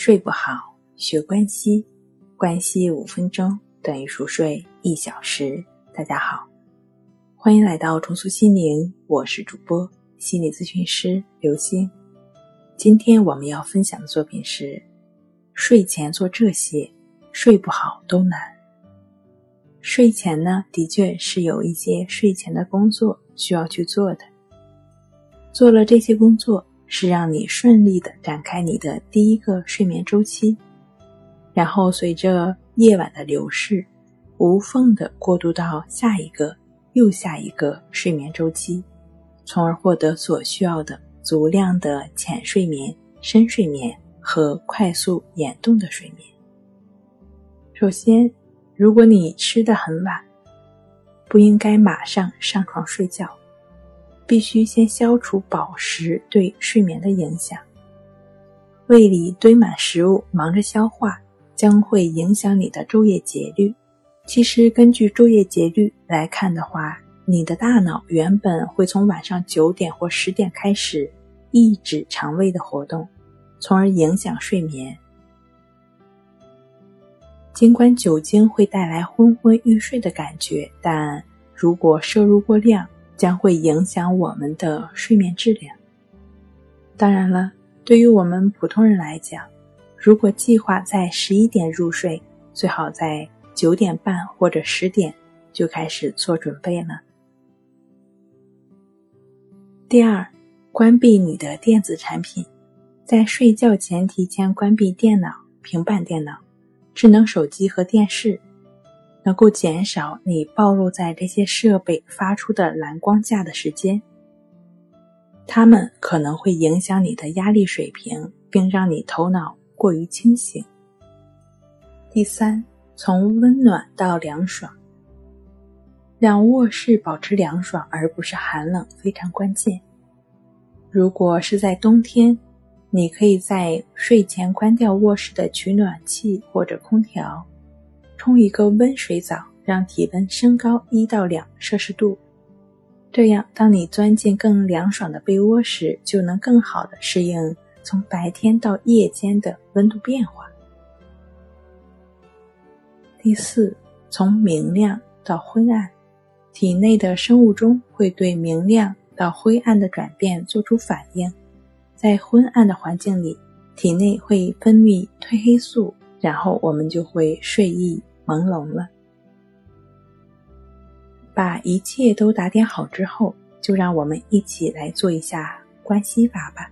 睡不好，学关西，关西五分钟等于熟睡一小时。大家好，欢迎来到重塑心灵，我是主播心理咨询师刘星。今天我们要分享的作品是：睡前做这些，睡不好都难。睡前呢，的确是有一些睡前的工作需要去做的。做了这些工作。是让你顺利的展开你的第一个睡眠周期，然后随着夜晚的流逝，无缝的过渡到下一个又下一个睡眠周期，从而获得所需要的足量的浅睡眠、深睡眠和快速眼动的睡眠。首先，如果你吃的很晚，不应该马上上床睡觉。必须先消除饱食对睡眠的影响。胃里堆满食物，忙着消化，将会影响你的昼夜节律。其实，根据昼夜节律来看的话，你的大脑原本会从晚上九点或十点开始抑制肠胃的活动，从而影响睡眠。尽管酒精会带来昏昏欲睡的感觉，但如果摄入过量，将会影响我们的睡眠质量。当然了，对于我们普通人来讲，如果计划在十一点入睡，最好在九点半或者十点就开始做准备了。第二，关闭你的电子产品，在睡觉前提前关闭电脑、平板电脑、智能手机和电视。能够减少你暴露在这些设备发出的蓝光下的时间，它们可能会影响你的压力水平，并让你头脑过于清醒。第三，从温暖到凉爽，让卧室保持凉爽而不是寒冷非常关键。如果是在冬天，你可以在睡前关掉卧室的取暖器或者空调。冲一个温水澡，让体温升高一到两摄氏度，这样当你钻进更凉爽的被窝时，就能更好的适应从白天到夜间的温度变化。第四，从明亮到昏暗，体内的生物钟会对明亮到灰暗的转变做出反应，在昏暗的环境里，体内会分泌褪黑素，然后我们就会睡意。朦胧了，把一切都打点好之后，就让我们一起来做一下关系法吧。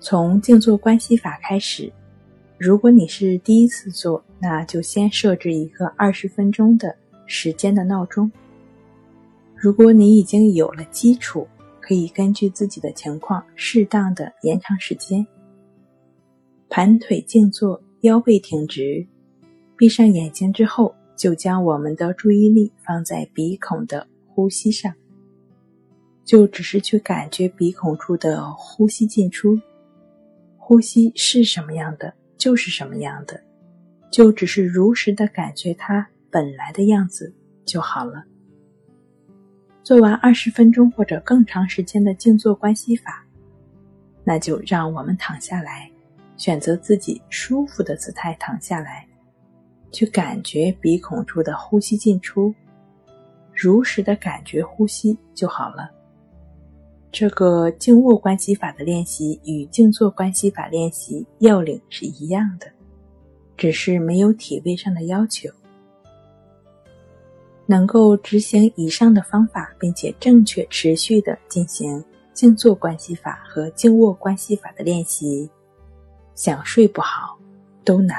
从静坐关系法开始，如果你是第一次做，那就先设置一个二十分钟的时间的闹钟。如果你已经有了基础，可以根据自己的情况适当的延长时间。盘腿静坐，腰背挺直。闭上眼睛之后，就将我们的注意力放在鼻孔的呼吸上，就只是去感觉鼻孔处的呼吸进出，呼吸是什么样的就是什么样的，就只是如实的感觉它本来的样子就好了。做完二十分钟或者更长时间的静坐关系法，那就让我们躺下来，选择自己舒服的姿态躺下来。去感觉鼻孔处的呼吸进出，如实的感觉呼吸就好了。这个静卧关系法的练习与静坐关系法练习要领是一样的，只是没有体位上的要求。能够执行以上的方法，并且正确持续的进行静坐关系法和静卧关系法的练习，想睡不好都难。